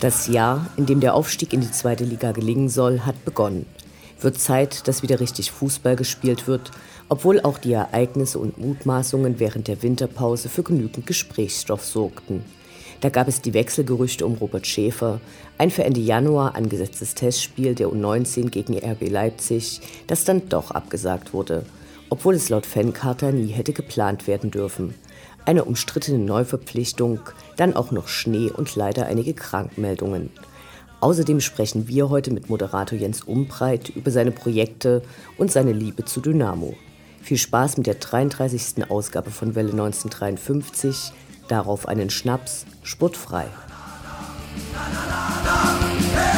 Das Jahr, in dem der Aufstieg in die zweite Liga gelingen soll, hat begonnen. Wird Zeit, dass wieder richtig Fußball gespielt wird, obwohl auch die Ereignisse und Mutmaßungen während der Winterpause für genügend Gesprächsstoff sorgten. Da gab es die Wechselgerüchte um Robert Schäfer, ein für Ende Januar angesetztes Testspiel der U19 gegen RB Leipzig, das dann doch abgesagt wurde, obwohl es laut Fancharta nie hätte geplant werden dürfen eine umstrittene Neuverpflichtung, dann auch noch Schnee und leider einige Krankmeldungen. Außerdem sprechen wir heute mit Moderator Jens Umbreit über seine Projekte und seine Liebe zu Dynamo. Viel Spaß mit der 33. Ausgabe von Welle 1953. Darauf einen Schnaps, sportfrei. Hey! Die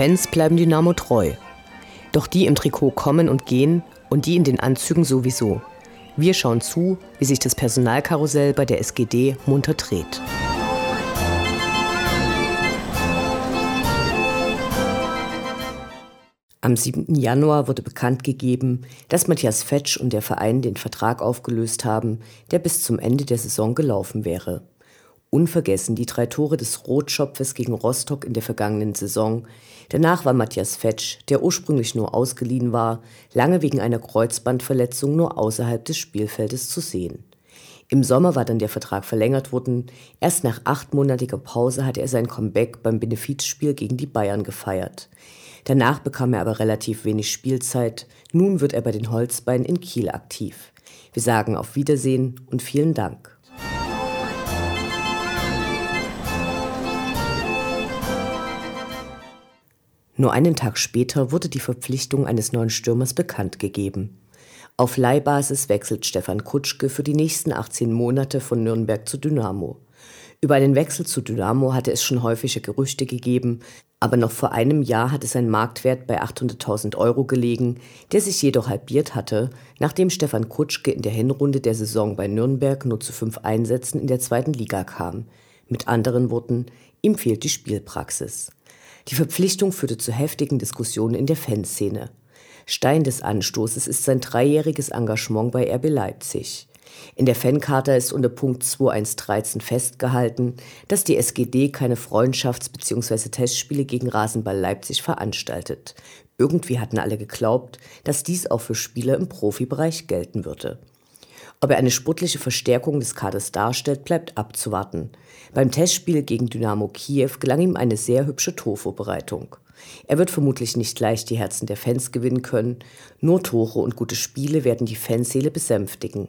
Fans bleiben Dynamo treu. Doch die im Trikot kommen und gehen und die in den Anzügen sowieso. Wir schauen zu, wie sich das Personalkarussell bei der SGD munter dreht. Am 7. Januar wurde bekannt gegeben, dass Matthias Fetsch und der Verein den Vertrag aufgelöst haben, der bis zum Ende der Saison gelaufen wäre. Unvergessen die drei Tore des Rotschopfes gegen Rostock in der vergangenen Saison. Danach war Matthias Fetsch, der ursprünglich nur ausgeliehen war, lange wegen einer Kreuzbandverletzung nur außerhalb des Spielfeldes zu sehen. Im Sommer war dann der Vertrag verlängert worden. Erst nach achtmonatiger Pause hatte er sein Comeback beim Benefizspiel gegen die Bayern gefeiert. Danach bekam er aber relativ wenig Spielzeit. Nun wird er bei den Holzbeinen in Kiel aktiv. Wir sagen auf Wiedersehen und vielen Dank. Nur einen Tag später wurde die Verpflichtung eines neuen Stürmers bekannt gegeben. Auf Leihbasis wechselt Stefan Kutschke für die nächsten 18 Monate von Nürnberg zu Dynamo. Über einen Wechsel zu Dynamo hatte es schon häufige Gerüchte gegeben, aber noch vor einem Jahr hatte sein Marktwert bei 800.000 Euro gelegen, der sich jedoch halbiert hatte, nachdem Stefan Kutschke in der Hinrunde der Saison bei Nürnberg nur zu fünf Einsätzen in der zweiten Liga kam. Mit anderen Worten, ihm fehlt die Spielpraxis. Die Verpflichtung führte zu heftigen Diskussionen in der Fanszene. Stein des Anstoßes ist sein dreijähriges Engagement bei RB Leipzig. In der Fancharta ist unter Punkt 2113 festgehalten, dass die SGD keine Freundschafts- bzw. Testspiele gegen Rasenball Leipzig veranstaltet. Irgendwie hatten alle geglaubt, dass dies auch für Spieler im Profibereich gelten würde. Ob er eine sportliche Verstärkung des Kaders darstellt, bleibt abzuwarten. Beim Testspiel gegen Dynamo Kiew gelang ihm eine sehr hübsche Torvorbereitung. Er wird vermutlich nicht leicht die Herzen der Fans gewinnen können, nur Tore und gute Spiele werden die Fanseele besänftigen.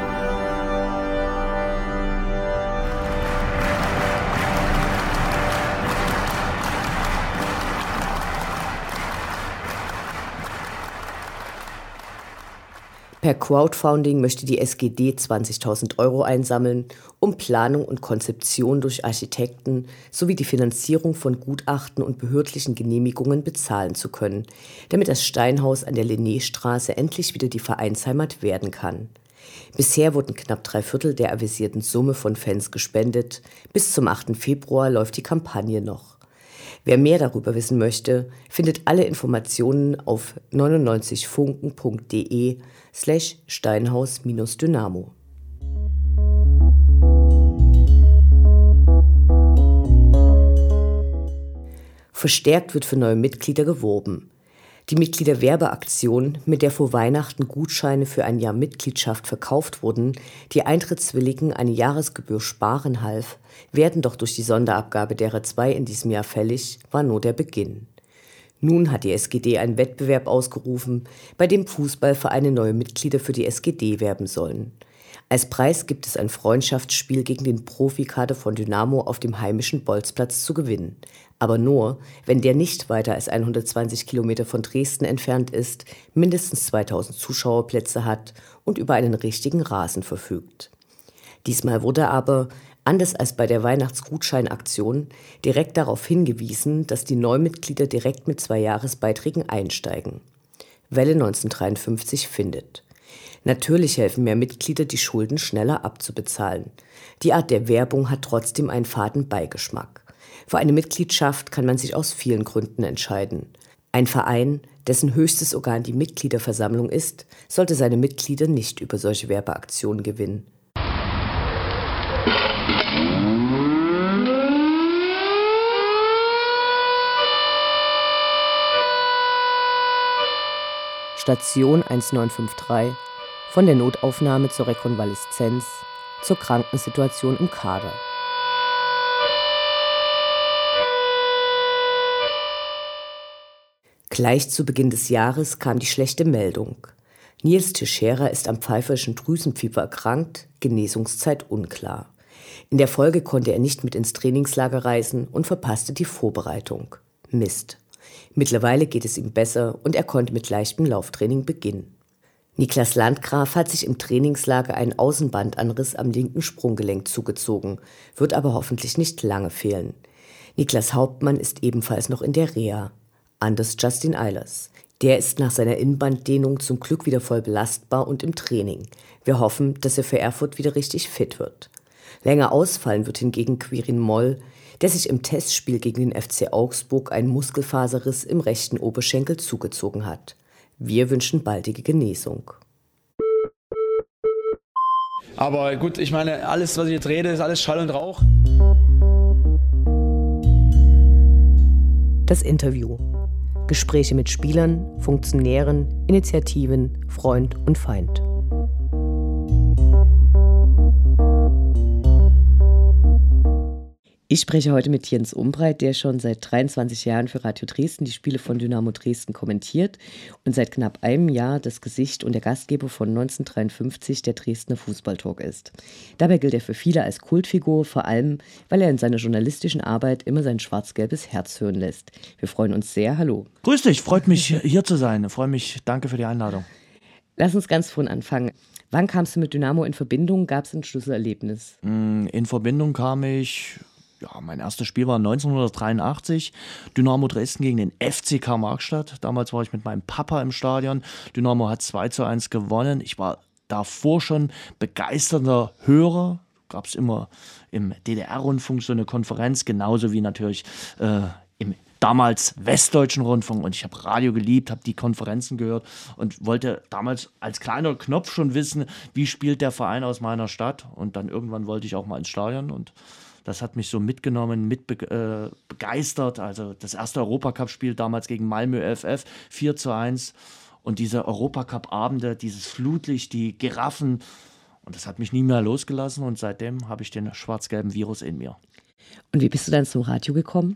Per Crowdfunding möchte die SGD 20.000 Euro einsammeln, um Planung und Konzeption durch Architekten sowie die Finanzierung von Gutachten und behördlichen Genehmigungen bezahlen zu können, damit das Steinhaus an der Linnéstraße endlich wieder die Vereinsheimat werden kann. Bisher wurden knapp drei Viertel der avisierten Summe von Fans gespendet. Bis zum 8. Februar läuft die Kampagne noch. Wer mehr darüber wissen möchte, findet alle Informationen auf 99funken.de slash steinhaus-dynamo. Verstärkt wird für neue Mitglieder geworben. Die Mitgliederwerbeaktion, mit der vor Weihnachten Gutscheine für ein Jahr Mitgliedschaft verkauft wurden, die Eintrittswilligen eine Jahresgebühr sparen half, werden doch durch die Sonderabgabe derer zwei in diesem Jahr fällig, war nur der Beginn. Nun hat die SGD einen Wettbewerb ausgerufen, bei dem Fußballvereine neue Mitglieder für die SGD werben sollen. Als Preis gibt es ein Freundschaftsspiel gegen den Profikader von Dynamo auf dem heimischen Bolzplatz zu gewinnen. Aber nur, wenn der nicht weiter als 120 Kilometer von Dresden entfernt ist, mindestens 2000 Zuschauerplätze hat und über einen richtigen Rasen verfügt. Diesmal wurde aber, anders als bei der Weihnachtsgutscheinaktion, direkt darauf hingewiesen, dass die Neumitglieder direkt mit zwei Jahresbeiträgen einsteigen. Welle 1953 findet. Natürlich helfen mehr Mitglieder, die Schulden schneller abzubezahlen. Die Art der Werbung hat trotzdem einen faden Beigeschmack. Für eine Mitgliedschaft kann man sich aus vielen Gründen entscheiden. Ein Verein, dessen höchstes Organ die Mitgliederversammlung ist, sollte seine Mitglieder nicht über solche Werbeaktionen gewinnen. Station 1953 von der Notaufnahme zur Rekonvaleszenz zur Krankensituation im Kader. Gleich zu Beginn des Jahres kam die schlechte Meldung. Nils Teixeira ist am pfeiferischen Drüsenfieber erkrankt, Genesungszeit unklar. In der Folge konnte er nicht mit ins Trainingslager reisen und verpasste die Vorbereitung. Mist. Mittlerweile geht es ihm besser und er konnte mit leichtem Lauftraining beginnen. Niklas Landgraf hat sich im Trainingslager einen Außenbandanriss am linken Sprunggelenk zugezogen, wird aber hoffentlich nicht lange fehlen. Niklas Hauptmann ist ebenfalls noch in der Reha. Anders Justin Eilers. Der ist nach seiner Innenbanddehnung zum Glück wieder voll belastbar und im Training. Wir hoffen, dass er für Erfurt wieder richtig fit wird. Länger ausfallen wird hingegen Quirin Moll, der sich im Testspiel gegen den FC Augsburg einen Muskelfaserriss im rechten Oberschenkel zugezogen hat. Wir wünschen baldige Genesung. Aber gut, ich meine, alles, was ich jetzt rede, ist alles Schall und Rauch. Das Interview. Gespräche mit Spielern, Funktionären, Initiativen, Freund und Feind. Ich spreche heute mit Jens Umbreit, der schon seit 23 Jahren für Radio Dresden die Spiele von Dynamo Dresden kommentiert und seit knapp einem Jahr das Gesicht und der Gastgeber von 1953 der Dresdner Fußballtalk ist. Dabei gilt er für viele als Kultfigur, vor allem, weil er in seiner journalistischen Arbeit immer sein schwarz-gelbes Herz hören lässt. Wir freuen uns sehr. Hallo. Grüß dich, freut mich hier zu sein. Freue mich, danke für die Einladung. Lass uns ganz vorn anfangen. Wann kamst du mit Dynamo in Verbindung? Gab es ein Schlüsselerlebnis? Mm, in Verbindung kam ich ja, mein erstes Spiel war 1983, Dynamo Dresden gegen den FCK Markstadt. Damals war ich mit meinem Papa im Stadion. Dynamo hat 2 zu 1 gewonnen. Ich war davor schon begeisterter Hörer. Gab es immer im DDR-Rundfunk so eine Konferenz, genauso wie natürlich äh, im damals Westdeutschen Rundfunk und ich habe Radio geliebt, habe die Konferenzen gehört und wollte damals als kleiner Knopf schon wissen, wie spielt der Verein aus meiner Stadt und dann irgendwann wollte ich auch mal ins Stadion und das hat mich so mitgenommen, mit äh, begeistert. Also das erste Europacup-Spiel damals gegen Malmö FF, 4 zu 1. Und diese Europacup-Abende, dieses Flutlicht, die Giraffen. Und das hat mich nie mehr losgelassen. Und seitdem habe ich den schwarz-gelben Virus in mir. Und wie bist du dann zum Radio gekommen?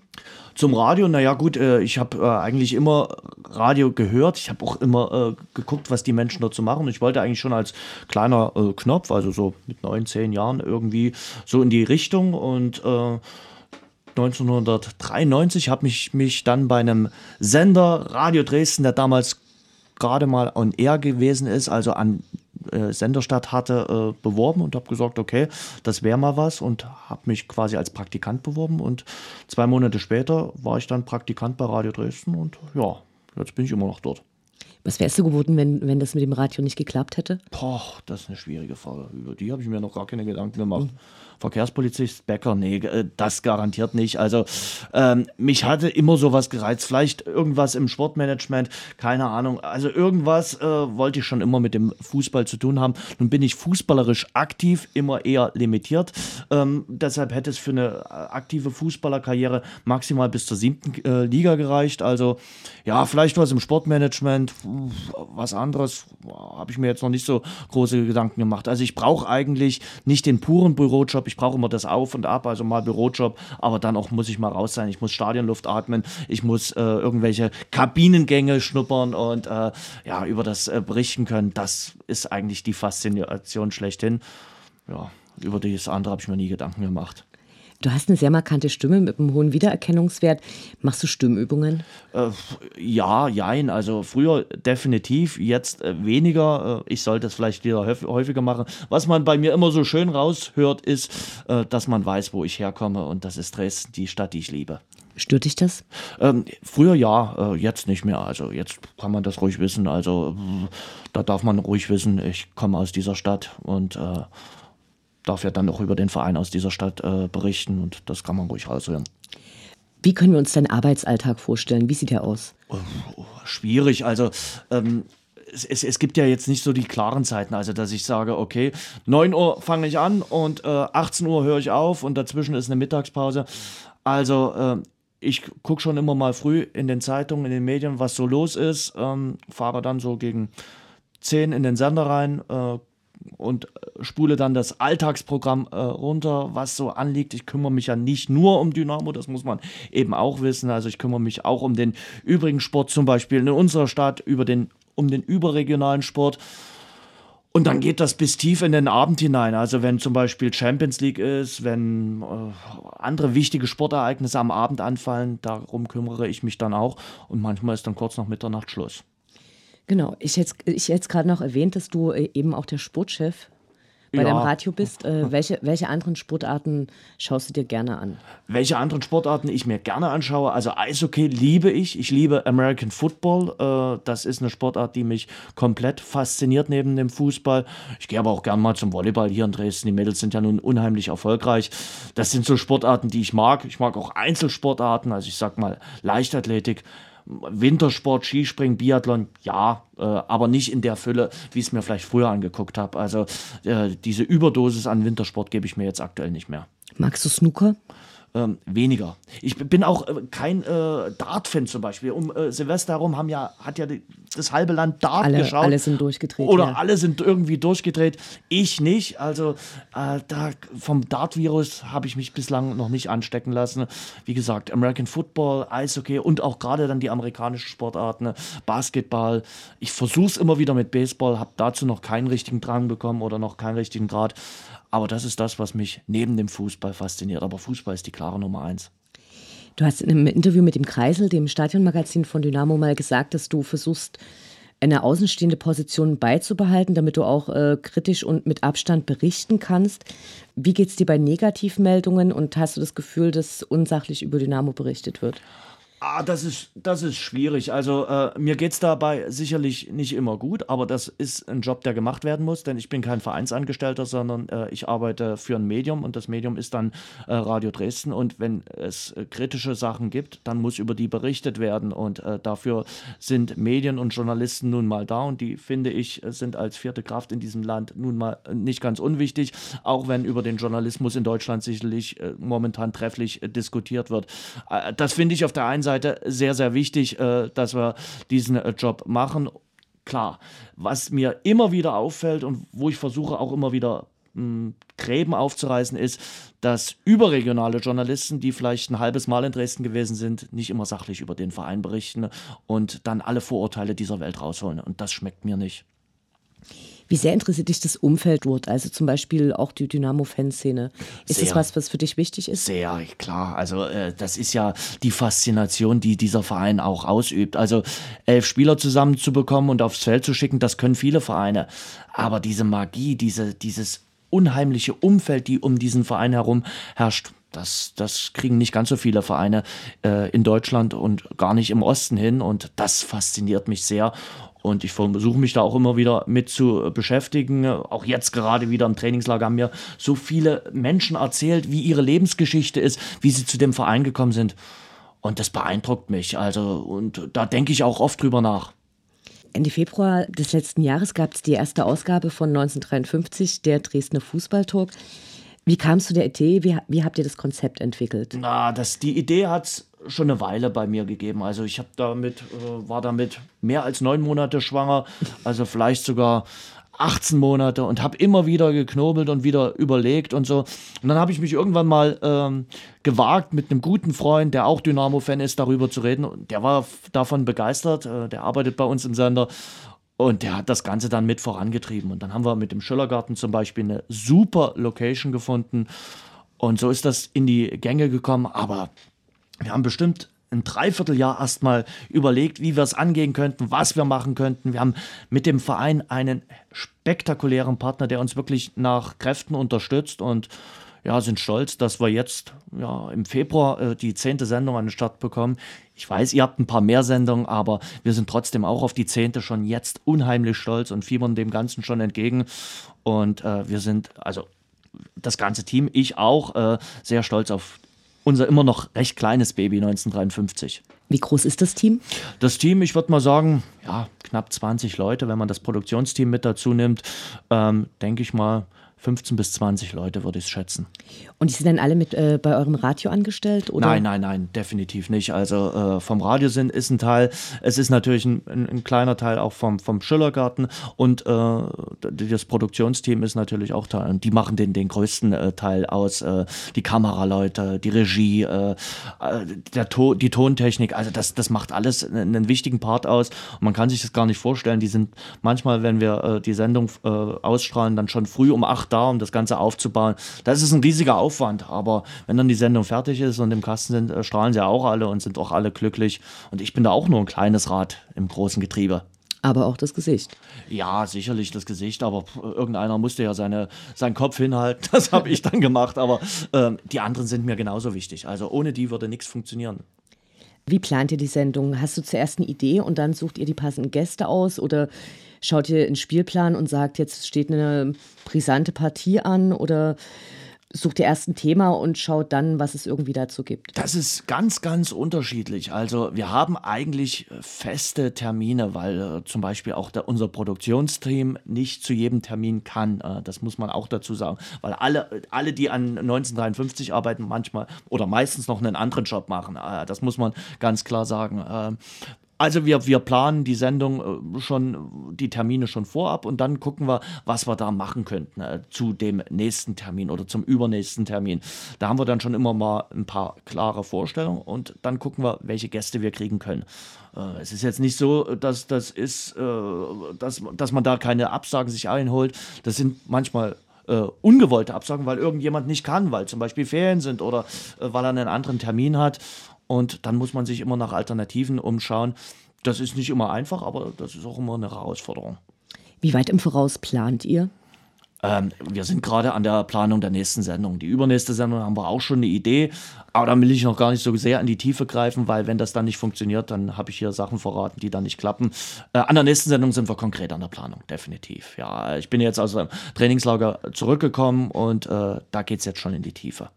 Zum Radio, naja gut, äh, ich habe äh, eigentlich immer Radio gehört. Ich habe auch immer äh, geguckt, was die Menschen so machen. Ich wollte eigentlich schon als kleiner Knopf, also so mit neun, zehn Jahren irgendwie so in die Richtung. Und 1993 habe ich mich dann bei einem Sender, Radio Dresden, der damals gerade mal on air gewesen ist, also an äh, Senderstadt hatte, äh, beworben und habe gesagt, okay, das wäre mal was und habe mich quasi als Praktikant beworben und zwei Monate später war ich dann Praktikant bei Radio Dresden und ja, jetzt bin ich immer noch dort. Was wärst du geworden, wenn, wenn das mit dem Radio nicht geklappt hätte? Boah, das ist eine schwierige Frage. Über die habe ich mir noch gar keine Gedanken gemacht. Mhm. Verkehrspolizist Becker, nee, äh, das garantiert nicht. Also ähm, mich hatte immer sowas gereizt. Vielleicht irgendwas im Sportmanagement, keine Ahnung. Also irgendwas äh, wollte ich schon immer mit dem Fußball zu tun haben. Nun bin ich fußballerisch aktiv, immer eher limitiert. Ähm, deshalb hätte es für eine äh, aktive Fußballerkarriere maximal bis zur siebten äh, Liga gereicht. Also ja, vielleicht was im Sportmanagement, was anderes habe ich mir jetzt noch nicht so große Gedanken gemacht. Also ich brauche eigentlich nicht den puren Bürojob, ich brauche immer das Auf und Ab, also mal Bürojob, aber dann auch muss ich mal raus sein. Ich muss Stadionluft atmen, ich muss äh, irgendwelche Kabinengänge schnuppern und äh, ja, über das äh, berichten können. Das ist eigentlich die Faszination schlechthin. Ja, über das andere habe ich mir nie Gedanken gemacht. Du hast eine sehr markante Stimme mit einem hohen Wiedererkennungswert. Machst du Stimmübungen? Äh, ja, jein. Also früher definitiv, jetzt äh, weniger. Äh, ich sollte es vielleicht wieder häufiger machen. Was man bei mir immer so schön raushört, ist, äh, dass man weiß, wo ich herkomme. Und das ist Dresden, die Stadt, die ich liebe. Stört dich das? Ähm, früher ja, äh, jetzt nicht mehr. Also jetzt kann man das ruhig wissen. Also da darf man ruhig wissen, ich komme aus dieser Stadt und äh, darf ja dann auch über den Verein aus dieser Stadt äh, berichten und das kann man ruhig raushören. Wie können wir uns deinen Arbeitsalltag vorstellen? Wie sieht der aus? Oh, oh, schwierig. Also ähm, es, es, es, gibt ja jetzt nicht so die klaren Zeiten, also dass ich sage, okay, 9 Uhr fange ich an und äh, 18 Uhr höre ich auf und dazwischen ist eine Mittagspause. Also äh, ich gucke schon immer mal früh in den Zeitungen, in den Medien, was so los ist, ähm, fahre dann so gegen 10 in den Sender rein, äh, und äh, spule dann das Alltagsprogramm äh, runter, was so anliegt. Ich kümmere mich ja nicht nur um Dynamo, das muss man eben auch wissen. Also ich kümmere mich auch um den übrigen Sport, zum Beispiel in unserer Stadt, über den, um den überregionalen Sport. Und dann geht das bis tief in den Abend hinein. Also wenn zum Beispiel Champions League ist, wenn äh, andere wichtige Sportereignisse am Abend anfallen, darum kümmere ich mich dann auch. Und manchmal ist dann kurz nach Mitternacht Schluss. Genau, ich hätte ich jetzt gerade noch erwähnt, dass du äh, eben auch der Sportchef bei ja. deinem Radio bist. Äh, welche, welche anderen Sportarten schaust du dir gerne an? Welche anderen Sportarten ich mir gerne anschaue? Also Eishockey liebe ich. Ich liebe American Football. Äh, das ist eine Sportart, die mich komplett fasziniert neben dem Fußball. Ich gehe aber auch gerne mal zum Volleyball hier in Dresden. Die Mädels sind ja nun unheimlich erfolgreich. Das sind so Sportarten, die ich mag. Ich mag auch Einzelsportarten, also ich sag mal Leichtathletik. Wintersport, Skispringen, Biathlon, ja, äh, aber nicht in der Fülle, wie ich es mir vielleicht früher angeguckt habe. Also äh, diese Überdosis an Wintersport gebe ich mir jetzt aktuell nicht mehr. Magst du Snooker? Ähm, weniger. Ich bin auch äh, kein äh, Dart-Fan zum Beispiel. Um äh, Silvester herum haben ja, hat ja die, das halbe Land Dart alle, geschaut. Alle sind durchgedreht. Oder ja. alle sind irgendwie durchgedreht. Ich nicht. Also äh, da, vom Dart-Virus habe ich mich bislang noch nicht anstecken lassen. Wie gesagt, American Football, Eishockey und auch gerade dann die amerikanischen Sportarten, Basketball. Ich versuche es immer wieder mit Baseball, habe dazu noch keinen richtigen Drang bekommen oder noch keinen richtigen Grad. Aber das ist das, was mich neben dem Fußball fasziniert. Aber Fußball ist die klare Nummer eins. Du hast in einem Interview mit dem Kreisel, dem Stadionmagazin von Dynamo, mal gesagt, dass du versuchst, eine außenstehende Position beizubehalten, damit du auch äh, kritisch und mit Abstand berichten kannst. Wie geht es dir bei Negativmeldungen und hast du das Gefühl, dass unsachlich über Dynamo berichtet wird? Ah, das ist, das ist schwierig. Also äh, mir geht es dabei sicherlich nicht immer gut, aber das ist ein Job, der gemacht werden muss, denn ich bin kein Vereinsangestellter, sondern äh, ich arbeite für ein Medium und das Medium ist dann äh, Radio Dresden und wenn es äh, kritische Sachen gibt, dann muss über die berichtet werden und äh, dafür sind Medien und Journalisten nun mal da und die, finde ich, sind als vierte Kraft in diesem Land nun mal nicht ganz unwichtig, auch wenn über den Journalismus in Deutschland sicherlich äh, momentan trefflich diskutiert wird. das finde ich auf der einen Seite sehr, sehr wichtig, äh, dass wir diesen äh, Job machen. Klar, was mir immer wieder auffällt und wo ich versuche auch immer wieder hm, Gräben aufzureißen, ist, dass überregionale Journalisten, die vielleicht ein halbes Mal in Dresden gewesen sind, nicht immer sachlich über den Verein berichten und dann alle Vorurteile dieser Welt rausholen. Und das schmeckt mir nicht. Wie sehr interessiert dich das Umfeld dort? Also zum Beispiel auch die Dynamo-Fanszene. Ist sehr, das was, was für dich wichtig ist? Sehr, klar. Also äh, das ist ja die Faszination, die dieser Verein auch ausübt. Also elf Spieler zusammenzubekommen und aufs Feld zu schicken, das können viele Vereine. Aber diese Magie, diese, dieses unheimliche Umfeld, die um diesen Verein herum herrscht, das, das kriegen nicht ganz so viele Vereine äh, in Deutschland und gar nicht im Osten hin. Und das fasziniert mich sehr. Und ich versuche mich da auch immer wieder mit zu beschäftigen. Auch jetzt gerade wieder im Trainingslager haben mir so viele Menschen erzählt, wie ihre Lebensgeschichte ist, wie sie zu dem Verein gekommen sind. Und das beeindruckt mich. Also, und da denke ich auch oft drüber nach. Ende Februar des letzten Jahres gab es die erste Ausgabe von 1953, der Dresdner Fußballtalk. Wie kam es zu der Idee? Wie, wie habt ihr das Konzept entwickelt? Na, das, die Idee hat es schon eine Weile bei mir gegeben. Also ich habe damit, äh, war damit mehr als neun Monate schwanger, also vielleicht sogar 18 Monate und habe immer wieder geknobelt und wieder überlegt und so. Und dann habe ich mich irgendwann mal ähm, gewagt, mit einem guten Freund, der auch Dynamo-Fan ist, darüber zu reden. Und der war davon begeistert. Äh, der arbeitet bei uns im Sender. Und der hat das Ganze dann mit vorangetrieben. Und dann haben wir mit dem Schillergarten zum Beispiel eine super Location gefunden. Und so ist das in die Gänge gekommen. Aber wir haben bestimmt ein Dreivierteljahr erstmal überlegt, wie wir es angehen könnten, was wir machen könnten. Wir haben mit dem Verein einen spektakulären Partner, der uns wirklich nach Kräften unterstützt und ja, sind stolz, dass wir jetzt ja, im Februar äh, die zehnte Sendung an den Start bekommen. Ich weiß, ihr habt ein paar mehr Sendungen, aber wir sind trotzdem auch auf die zehnte schon jetzt unheimlich stolz und fiebern dem Ganzen schon entgegen. Und äh, wir sind, also das ganze Team, ich auch, äh, sehr stolz auf unser immer noch recht kleines Baby 1953. Wie groß ist das Team? Das Team, ich würde mal sagen, ja, knapp 20 Leute, wenn man das Produktionsteam mit dazu nimmt, ähm, denke ich mal, 15 bis 20 Leute, würde ich schätzen. Und die sind dann alle mit äh, bei eurem Radio angestellt? Oder? Nein, nein, nein, definitiv nicht. Also äh, vom Radio sind ist ein Teil, es ist natürlich ein, ein, ein kleiner Teil auch vom, vom Schillergarten und äh, das Produktionsteam ist natürlich auch Teil. Und die machen den, den größten äh, Teil aus. Äh, die Kameraleute, die Regie, äh, der to die Tontechnik, also das, das macht alles einen, einen, wichtigen Part aus. Und man kann sich das gar nicht vorstellen. Die sind manchmal, wenn wir die Sendung ausstrahlen, dann schon früh um 8 da, um das Ganze aufzubauen. Das ist ein riesiger Aufwand, aber wenn dann die Sendung fertig ist und im Kasten sind, äh, strahlen sie auch alle und sind auch alle glücklich. Und ich bin da auch nur ein kleines Rad im großen Getriebe. Aber auch das Gesicht. Ja, sicherlich das Gesicht, aber irgendeiner musste ja seine, seinen Kopf hinhalten. Das habe ich dann gemacht. Aber ähm, die anderen sind mir genauso wichtig. Also ohne die würde nichts funktionieren. Wie plant ihr die Sendung? Hast du zuerst eine Idee und dann sucht ihr die passenden Gäste aus oder schaut ihr einen Spielplan und sagt, jetzt steht eine brisante Partie an oder sucht ihr erst ein Thema und schaut dann, was es irgendwie dazu gibt? Das ist ganz, ganz unterschiedlich. Also wir haben eigentlich feste Termine, weil äh, zum Beispiel auch der, unser Produktionsteam nicht zu jedem Termin kann. Äh, das muss man auch dazu sagen, weil alle, alle, die an 1953 arbeiten, manchmal oder meistens noch einen anderen Job machen. Äh, das muss man ganz klar sagen. Also wir, wir planen die Sendung äh, schon, die Termine schon vorab und dann gucken wir, was wir da machen könnten äh, zu dem nächsten Termin oder zum übernächsten Termin. Da haben wir dann schon immer mal ein paar klare Vorstellungen und dann gucken wir, welche Gäste wir kriegen können. Äh, es ist jetzt nicht so, dass das ist, äh, dass, dass man da keine Absagen sich einholt. Das sind manchmal äh, ungewollte Absagen, weil irgendjemand nicht kann, weil zum Beispiel Ferien sind oder äh, weil er einen anderen Termin hat. Und dann muss man sich immer nach Alternativen umschauen. Das ist nicht immer einfach, aber das ist auch immer eine Herausforderung. Wie weit im Voraus plant ihr? Ähm, wir sind gerade an der Planung der nächsten Sendung. Die übernächste Sendung haben wir auch schon eine Idee, aber da will ich noch gar nicht so sehr in die Tiefe greifen, weil wenn das dann nicht funktioniert, dann habe ich hier Sachen verraten, die dann nicht klappen. Äh, an der nächsten Sendung sind wir konkret an der Planung, definitiv. Ja, ich bin jetzt aus dem Trainingslager zurückgekommen und äh, da geht es jetzt schon in die Tiefe.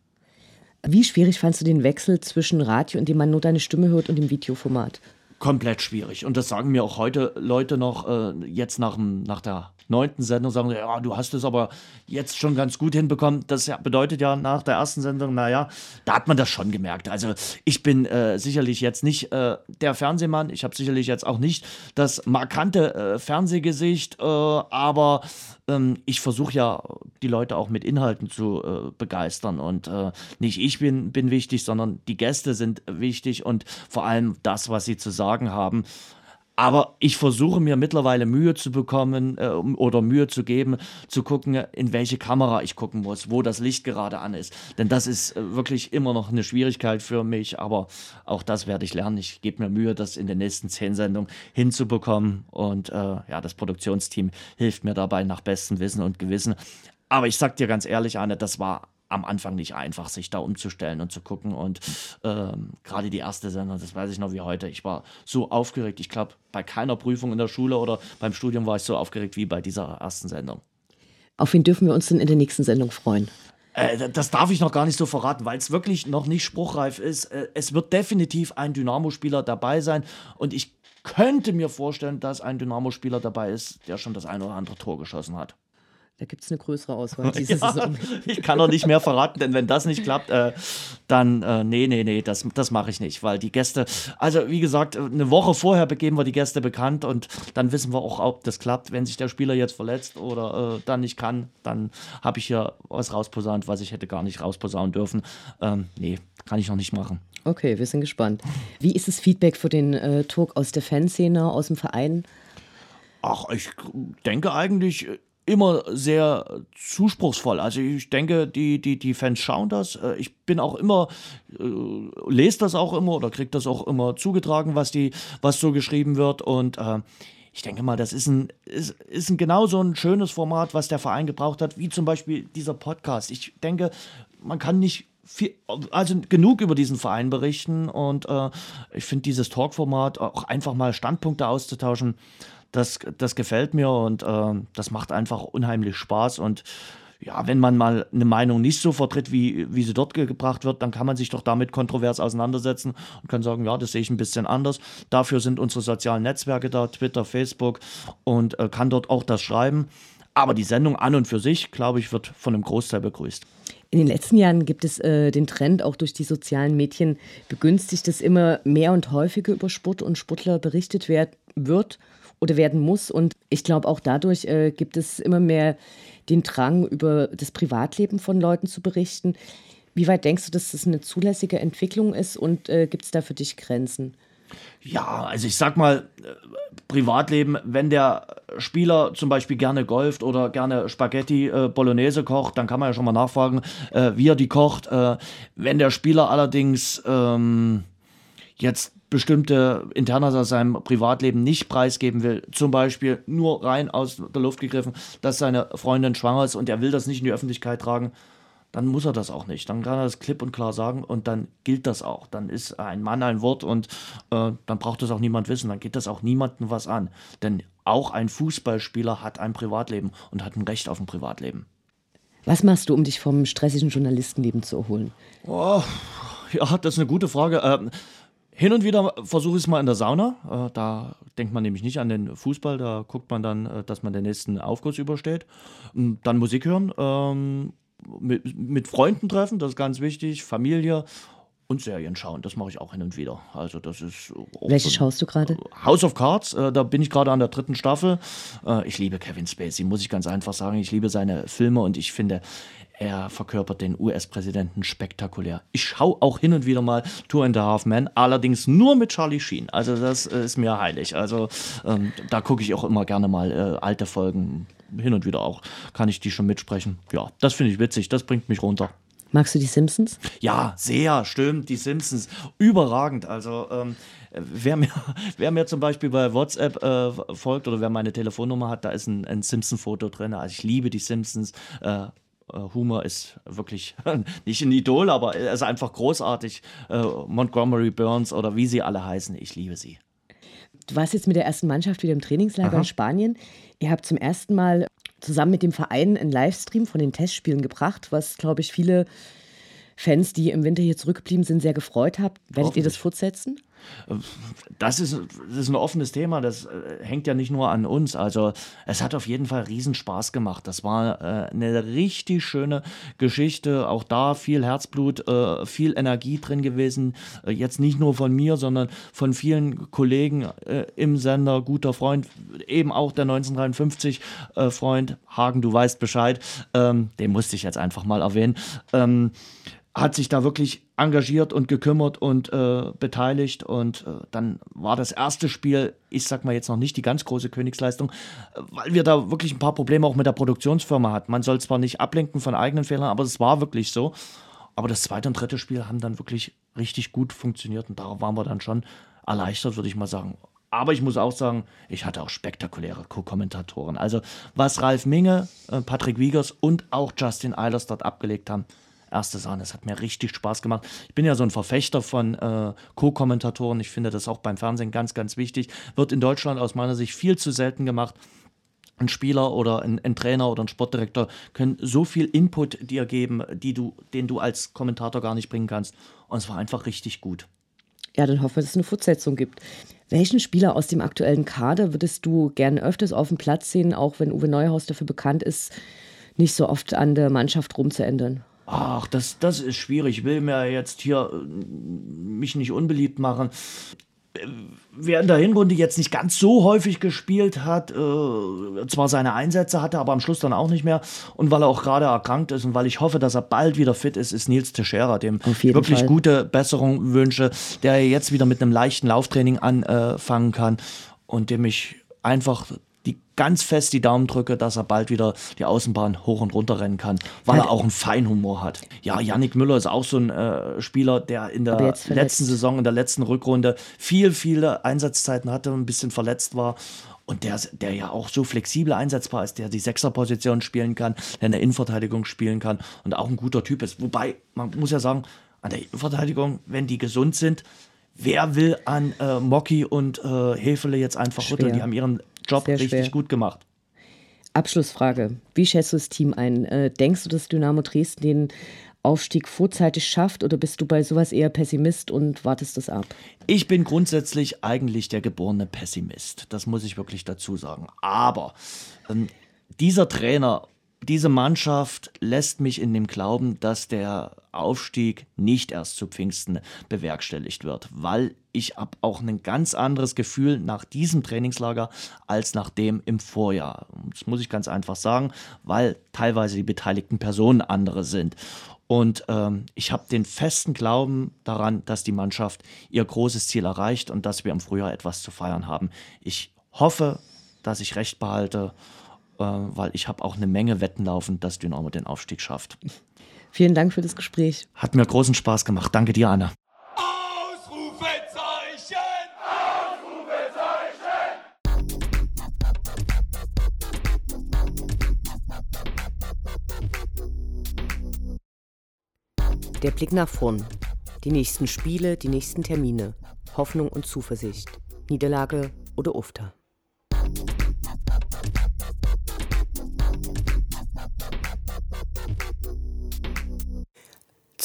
Wie schwierig fandst du den Wechsel zwischen Radio, in dem man nur deine Stimme hört, und dem Videoformat? Komplett schwierig. Und das sagen mir auch heute Leute noch, äh, jetzt nach, nach der neunten Sendung sagen ja, du hast es aber jetzt schon ganz gut hinbekommen. Das bedeutet ja nach der ersten Sendung, naja, da hat man das schon gemerkt. Also ich bin äh, sicherlich jetzt nicht äh, der Fernsehmann, ich habe sicherlich jetzt auch nicht das markante äh, Fernsehgesicht, äh, aber ähm, ich versuche ja die Leute auch mit Inhalten zu äh, begeistern und äh, nicht ich bin, bin wichtig, sondern die Gäste sind wichtig und vor allem das, was sie zu sagen haben. Aber ich versuche mir mittlerweile Mühe zu bekommen äh, oder Mühe zu geben, zu gucken, in welche Kamera ich gucken muss, wo das Licht gerade an ist. Denn das ist äh, wirklich immer noch eine Schwierigkeit für mich. Aber auch das werde ich lernen. Ich gebe mir Mühe, das in den nächsten zehn Sendungen hinzubekommen. Und äh, ja, das Produktionsteam hilft mir dabei nach bestem Wissen und Gewissen. Aber ich sag dir ganz ehrlich, Anne, das war am Anfang nicht einfach, sich da umzustellen und zu gucken. Und ähm, gerade die erste Sendung, das weiß ich noch wie heute, ich war so aufgeregt. Ich glaube, bei keiner Prüfung in der Schule oder beim Studium war ich so aufgeregt wie bei dieser ersten Sendung. Auf wen dürfen wir uns denn in der nächsten Sendung freuen? Äh, das darf ich noch gar nicht so verraten, weil es wirklich noch nicht spruchreif ist. Äh, es wird definitiv ein Dynamo-Spieler dabei sein und ich könnte mir vorstellen, dass ein Dynamo-Spieler dabei ist, der schon das eine oder andere Tor geschossen hat. Da gibt es eine größere Auswahl diese ja, Saison. Ich kann noch nicht mehr verraten, denn wenn das nicht klappt, äh, dann, äh, nee, nee, nee, das, das mache ich nicht, weil die Gäste, also wie gesagt, eine Woche vorher begeben wir die Gäste bekannt und dann wissen wir auch, ob das klappt. Wenn sich der Spieler jetzt verletzt oder äh, dann nicht kann, dann habe ich hier was rausposaunt, was ich hätte gar nicht rausposaunen dürfen. Ähm, nee, kann ich noch nicht machen. Okay, wir sind gespannt. Wie ist das Feedback für den äh, Talk aus der Fanszene, aus dem Verein? Ach, ich denke eigentlich immer sehr zuspruchsvoll. Also ich denke, die, die, die Fans schauen das. Äh, ich bin auch immer, äh, lese das auch immer oder kriege das auch immer zugetragen, was, die, was so geschrieben wird. Und äh, ich denke mal, das ist ein, ist, ist ein genau so ein schönes Format, was der Verein gebraucht hat, wie zum Beispiel dieser Podcast. Ich denke, man kann nicht viel, also genug über diesen Verein berichten und äh, ich finde dieses Talkformat auch einfach mal Standpunkte auszutauschen das, das gefällt mir und äh, das macht einfach unheimlich Spaß. Und ja, wenn man mal eine Meinung nicht so vertritt, wie, wie sie dort gebracht wird, dann kann man sich doch damit kontrovers auseinandersetzen und kann sagen, ja, das sehe ich ein bisschen anders. Dafür sind unsere sozialen Netzwerke da, Twitter, Facebook und äh, kann dort auch das schreiben. Aber die Sendung an und für sich, glaube ich, wird von einem Großteil begrüßt. In den letzten Jahren gibt es äh, den Trend, auch durch die sozialen Medien begünstigt, dass immer mehr und häufiger über Sport und Sportler berichtet werd, wird oder werden muss. Und ich glaube, auch dadurch äh, gibt es immer mehr den Drang, über das Privatleben von Leuten zu berichten. Wie weit denkst du, dass das eine zulässige Entwicklung ist und äh, gibt es da für dich Grenzen? Ja, also ich sag mal, äh, Privatleben, wenn der Spieler zum Beispiel gerne golft oder gerne Spaghetti äh, Bolognese kocht, dann kann man ja schon mal nachfragen, äh, wie er die kocht. Äh, wenn der Spieler allerdings ähm, jetzt bestimmte Internas aus seinem Privatleben nicht preisgeben will, zum Beispiel nur rein aus der Luft gegriffen, dass seine Freundin schwanger ist und er will das nicht in die Öffentlichkeit tragen, dann muss er das auch nicht. Dann kann er das klipp und klar sagen und dann gilt das auch. Dann ist ein Mann ein Wort und äh, dann braucht das auch niemand wissen. Dann geht das auch niemandem was an. Denn auch ein Fußballspieler hat ein Privatleben und hat ein Recht auf ein Privatleben. Was machst du, um dich vom stressigen Journalistenleben zu erholen? Oh, ja, das ist eine gute Frage. Ähm, hin und wieder versuche ich es mal in der Sauna. Äh, da denkt man nämlich nicht an den Fußball. Da guckt man dann, äh, dass man den nächsten Aufguss übersteht. Und dann Musik hören, ähm, mit Freunden treffen, das ist ganz wichtig. Familie und Serien schauen. Das mache ich auch hin und wieder. Also das ist Welche so schaust du gerade? House of Cards. Äh, da bin ich gerade an der dritten Staffel. Äh, ich liebe Kevin Spacey, muss ich ganz einfach sagen. Ich liebe seine Filme und ich finde, er verkörpert den US-Präsidenten spektakulär. Ich schaue auch hin und wieder mal Tour and a Half Men, allerdings nur mit Charlie Sheen. Also das äh, ist mir heilig. Also ähm, da gucke ich auch immer gerne mal äh, alte Folgen. Hin und wieder auch kann ich die schon mitsprechen. Ja, das finde ich witzig. Das bringt mich runter. Magst du die Simpsons? Ja, sehr, stimmt, die Simpsons. Überragend. Also, ähm, wer, mir, wer mir zum Beispiel bei WhatsApp äh, folgt oder wer meine Telefonnummer hat, da ist ein, ein Simpson-Foto drin. Also, ich liebe die Simpsons. Äh, äh, Humor ist wirklich nicht ein Idol, aber er ist einfach großartig. Äh, Montgomery Burns oder wie sie alle heißen, ich liebe sie. Du warst jetzt mit der ersten Mannschaft wieder im Trainingslager Aha. in Spanien. Ihr habt zum ersten Mal zusammen mit dem Verein einen Livestream von den Testspielen gebracht, was, glaube ich, viele Fans, die im Winter hier zurückgeblieben sind, sehr gefreut hat. Werdet ihr das fortsetzen? Das ist, das ist ein offenes Thema, das äh, hängt ja nicht nur an uns. Also es hat auf jeden Fall riesen Spaß gemacht. Das war äh, eine richtig schöne Geschichte. Auch da viel Herzblut, äh, viel Energie drin gewesen. Äh, jetzt nicht nur von mir, sondern von vielen Kollegen äh, im Sender. Guter Freund, eben auch der 1953 äh, Freund. Hagen, du weißt Bescheid. Ähm, den musste ich jetzt einfach mal erwähnen. Ähm, hat sich da wirklich engagiert und gekümmert und äh, beteiligt. Und äh, dann war das erste Spiel, ich sag mal jetzt noch nicht die ganz große Königsleistung, weil wir da wirklich ein paar Probleme auch mit der Produktionsfirma hatten. Man soll zwar nicht ablenken von eigenen Fehlern, aber es war wirklich so. Aber das zweite und dritte Spiel haben dann wirklich richtig gut funktioniert und darauf waren wir dann schon erleichtert, würde ich mal sagen. Aber ich muss auch sagen, ich hatte auch spektakuläre Co-Kommentatoren. Also was Ralf Minge, äh, Patrick Wiegers und auch Justin Eilers dort abgelegt haben, erste Sahne. Es hat mir richtig Spaß gemacht. Ich bin ja so ein Verfechter von äh, Co-Kommentatoren. Ich finde das auch beim Fernsehen ganz, ganz wichtig. Wird in Deutschland aus meiner Sicht viel zu selten gemacht. Ein Spieler oder ein, ein, Trainer oder ein Sportdirektor können so viel Input dir geben, die du, den du als Kommentator gar nicht bringen kannst. Und es war einfach richtig gut. Ja, dann hoffen wir, dass es eine Fortsetzung gibt. Welchen Spieler aus dem aktuellen Kader würdest du gerne öfters auf dem Platz sehen, auch wenn Uwe Neuhaus dafür bekannt ist, nicht so oft an der Mannschaft rumzuändern? Ach, das, das ist schwierig. Ich will mir jetzt hier äh, mich nicht unbeliebt machen. Äh, wer in der Hinrunde jetzt nicht ganz so häufig gespielt hat, äh, zwar seine Einsätze hatte, aber am Schluss dann auch nicht mehr. Und weil er auch gerade erkrankt ist und weil ich hoffe, dass er bald wieder fit ist, ist Nils Teixeira, dem wirklich Fall. gute Besserung wünsche, der jetzt wieder mit einem leichten Lauftraining anfangen kann und dem ich einfach die ganz fest die Daumen drücke, dass er bald wieder die Außenbahn hoch und runter rennen kann, weil er auch einen Feinhumor hat. Ja, Yannick Müller ist auch so ein äh, Spieler, der in der letzten Saison, in der letzten Rückrunde viel, viele Einsatzzeiten hatte, und ein bisschen verletzt war und der, der ja auch so flexibel einsetzbar ist, der die Sechserposition spielen kann, der eine Innenverteidigung spielen kann und auch ein guter Typ ist. Wobei, man muss ja sagen, an der Innenverteidigung, wenn die gesund sind, wer will an äh, Mocky und äh, Hefele jetzt einfach rütteln? Die haben ihren Job Sehr richtig schwer. gut gemacht. Abschlussfrage. Wie schätzt du das Team ein? Äh, denkst du, dass Dynamo Dresden den Aufstieg vorzeitig schafft oder bist du bei sowas eher Pessimist und wartest das ab? Ich bin grundsätzlich eigentlich der geborene Pessimist. Das muss ich wirklich dazu sagen. Aber ähm, dieser Trainer diese Mannschaft lässt mich in dem Glauben, dass der Aufstieg nicht erst zu Pfingsten bewerkstelligt wird, weil ich habe auch ein ganz anderes Gefühl nach diesem Trainingslager als nach dem im Vorjahr. Das muss ich ganz einfach sagen, weil teilweise die beteiligten Personen andere sind. Und ähm, ich habe den festen Glauben daran, dass die Mannschaft ihr großes Ziel erreicht und dass wir im Frühjahr etwas zu feiern haben. Ich hoffe, dass ich recht behalte weil ich habe auch eine Menge Wetten laufen, dass Dynamo den Aufstieg schafft. Vielen Dank für das Gespräch. Hat mir großen Spaß gemacht. Danke dir, Anna. Der Blick nach vorn. Die nächsten Spiele, die nächsten Termine. Hoffnung und Zuversicht. Niederlage oder Ufter.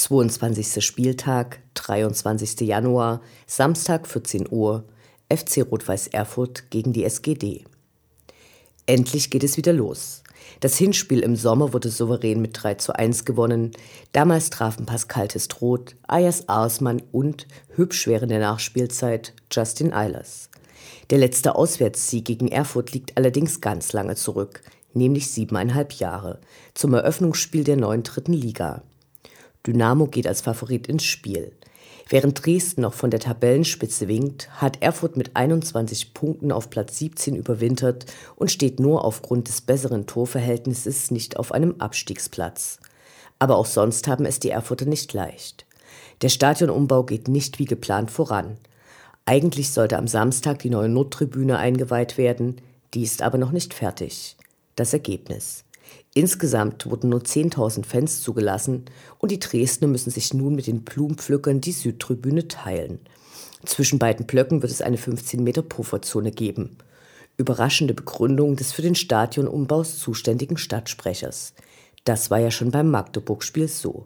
22. Spieltag, 23. Januar, Samstag 14 Uhr, FC Rot-Weiß Erfurt gegen die SGD. Endlich geht es wieder los. Das Hinspiel im Sommer wurde souverän mit 3 zu 1 gewonnen. Damals trafen Pascal Testroth, Ayas Arsmann und, hübsch während der Nachspielzeit, Justin Eilers. Der letzte Auswärtssieg gegen Erfurt liegt allerdings ganz lange zurück, nämlich siebeneinhalb Jahre, zum Eröffnungsspiel der neuen dritten Liga. Dynamo geht als Favorit ins Spiel. Während Dresden noch von der Tabellenspitze winkt, hat Erfurt mit 21 Punkten auf Platz 17 überwintert und steht nur aufgrund des besseren Torverhältnisses nicht auf einem Abstiegsplatz. Aber auch sonst haben es die Erfurter nicht leicht. Der Stadionumbau geht nicht wie geplant voran. Eigentlich sollte am Samstag die neue Nordtribüne eingeweiht werden, die ist aber noch nicht fertig. Das Ergebnis. Insgesamt wurden nur 10.000 Fans zugelassen und die Dresdner müssen sich nun mit den Blumenpflückern die Südtribüne teilen. Zwischen beiden Blöcken wird es eine 15 Meter Pufferzone geben. Überraschende Begründung des für den Stadionumbaus zuständigen Stadtsprechers. Das war ja schon beim Magdeburg-Spiel so.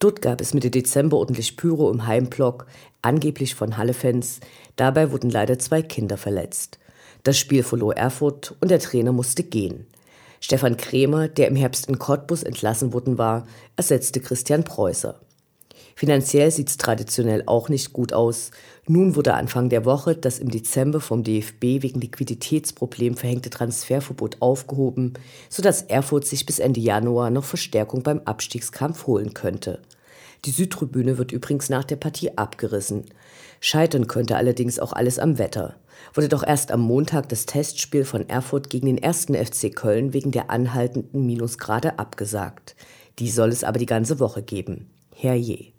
Dort gab es Mitte Dezember ordentlich Pyro im Heimblock, angeblich von Halle-Fans. Dabei wurden leider zwei Kinder verletzt. Das Spiel verlor Erfurt und der Trainer musste gehen. Stefan Krämer, der im Herbst in Cottbus entlassen worden war, ersetzte Christian Preußer. Finanziell sieht es traditionell auch nicht gut aus. Nun wurde Anfang der Woche das im Dezember vom DFB wegen Liquiditätsproblem verhängte Transferverbot aufgehoben, sodass Erfurt sich bis Ende Januar noch Verstärkung beim Abstiegskampf holen könnte. Die Südtribüne wird übrigens nach der Partie abgerissen. Scheitern könnte allerdings auch alles am Wetter. Wurde doch erst am Montag das Testspiel von Erfurt gegen den ersten FC Köln wegen der anhaltenden Minusgrade abgesagt. Die soll es aber die ganze Woche geben. Herrje.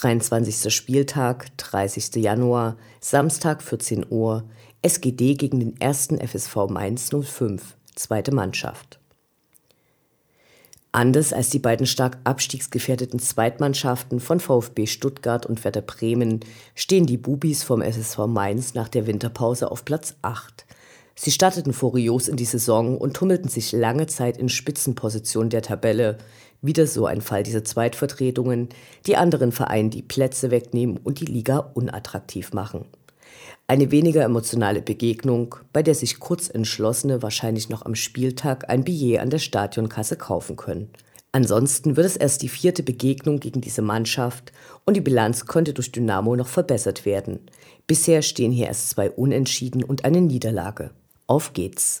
23. Spieltag, 30. Januar, Samstag 14 Uhr, SGD gegen den ersten FSV Mainz 05, zweite Mannschaft. Anders als die beiden stark abstiegsgefährdeten Zweitmannschaften von VfB Stuttgart und Werder Bremen stehen die Bubis vom SSV Mainz nach der Winterpause auf Platz 8. Sie starteten furios in die Saison und tummelten sich lange Zeit in Spitzenposition der Tabelle, wieder so ein Fall dieser Zweitvertretungen, die anderen Vereinen die Plätze wegnehmen und die Liga unattraktiv machen. Eine weniger emotionale Begegnung, bei der sich Kurzentschlossene wahrscheinlich noch am Spieltag ein Billet an der Stadionkasse kaufen können. Ansonsten wird es erst die vierte Begegnung gegen diese Mannschaft und die Bilanz könnte durch Dynamo noch verbessert werden. Bisher stehen hier erst zwei Unentschieden und eine Niederlage. Auf geht's!